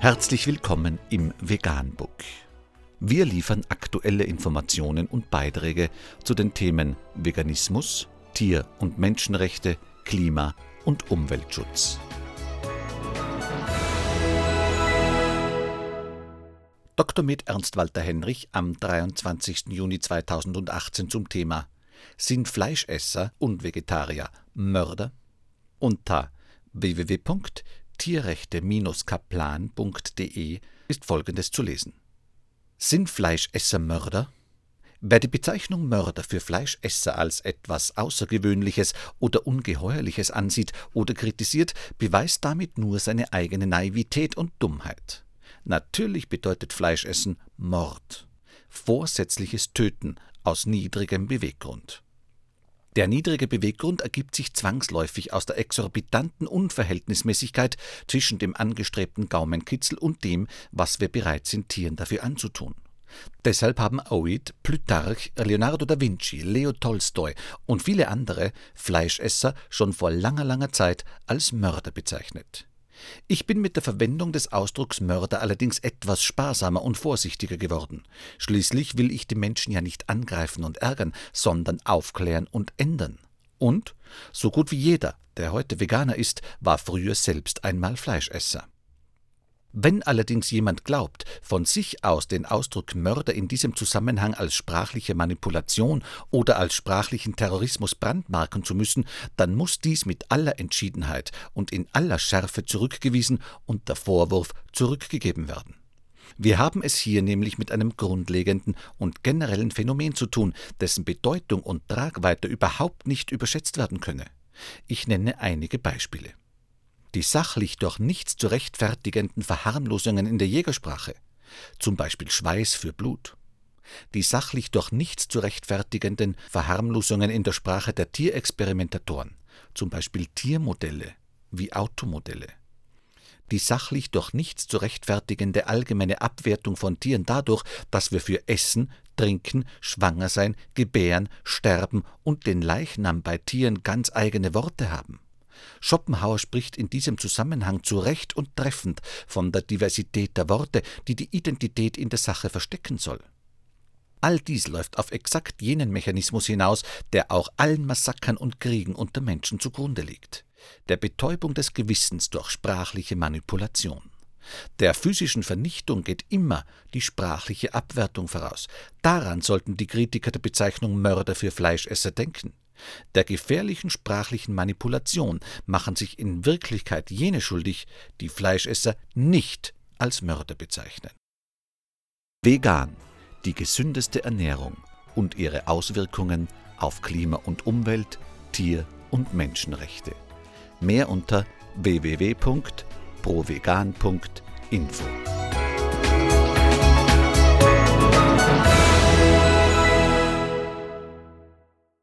Herzlich willkommen im Veganbook. Wir liefern aktuelle Informationen und Beiträge zu den Themen Veganismus, Tier- und Menschenrechte, Klima- und Umweltschutz. Dr. Med Ernst Walter Henrich am 23. Juni 2018 zum Thema Sind Fleischesser und Vegetarier Mörder? Unter www.tierrechte-kaplan.de ist folgendes zu lesen. Sind Fleischesser Mörder? Wer die Bezeichnung Mörder für Fleischesser als etwas Außergewöhnliches oder Ungeheuerliches ansieht oder kritisiert, beweist damit nur seine eigene Naivität und Dummheit. Natürlich bedeutet Fleischessen Mord, vorsätzliches Töten aus niedrigem Beweggrund. Der niedrige Beweggrund ergibt sich zwangsläufig aus der exorbitanten Unverhältnismäßigkeit zwischen dem angestrebten Gaumenkitzel und dem, was wir bereit sind, Tieren dafür anzutun. Deshalb haben Ovid, Plutarch, Leonardo da Vinci, Leo Tolstoi und viele andere Fleischesser schon vor langer, langer Zeit als Mörder bezeichnet. Ich bin mit der Verwendung des Ausdrucks Mörder allerdings etwas sparsamer und vorsichtiger geworden. Schließlich will ich die Menschen ja nicht angreifen und ärgern, sondern aufklären und ändern. Und so gut wie jeder, der heute Veganer ist, war früher selbst einmal Fleischesser. Wenn allerdings jemand glaubt, von sich aus den Ausdruck Mörder in diesem Zusammenhang als sprachliche Manipulation oder als sprachlichen Terrorismus brandmarken zu müssen, dann muss dies mit aller Entschiedenheit und in aller Schärfe zurückgewiesen und der Vorwurf zurückgegeben werden. Wir haben es hier nämlich mit einem grundlegenden und generellen Phänomen zu tun, dessen Bedeutung und Tragweite überhaupt nicht überschätzt werden könne. Ich nenne einige Beispiele die sachlich durch nichts zu rechtfertigenden Verharmlosungen in der Jägersprache, zum Beispiel Schweiß für Blut, die sachlich durch nichts zu rechtfertigenden Verharmlosungen in der Sprache der Tierexperimentatoren, zum Beispiel Tiermodelle wie Automodelle, die sachlich durch nichts zu rechtfertigende allgemeine Abwertung von Tieren dadurch, dass wir für Essen, Trinken, Schwangersein, Gebären, Sterben und den Leichnam bei Tieren ganz eigene Worte haben Schopenhauer spricht in diesem Zusammenhang zu Recht und treffend von der Diversität der Worte, die die Identität in der Sache verstecken soll. All dies läuft auf exakt jenen Mechanismus hinaus, der auch allen Massakern und Kriegen unter Menschen zugrunde liegt, der Betäubung des Gewissens durch sprachliche Manipulation. Der physischen Vernichtung geht immer die sprachliche Abwertung voraus. Daran sollten die Kritiker der Bezeichnung Mörder für Fleischesser denken. Der gefährlichen sprachlichen Manipulation machen sich in Wirklichkeit jene schuldig, die Fleischesser nicht als Mörder bezeichnen. Vegan, die gesündeste Ernährung und ihre Auswirkungen auf Klima und Umwelt, Tier- und Menschenrechte. Mehr unter www.provegan.info.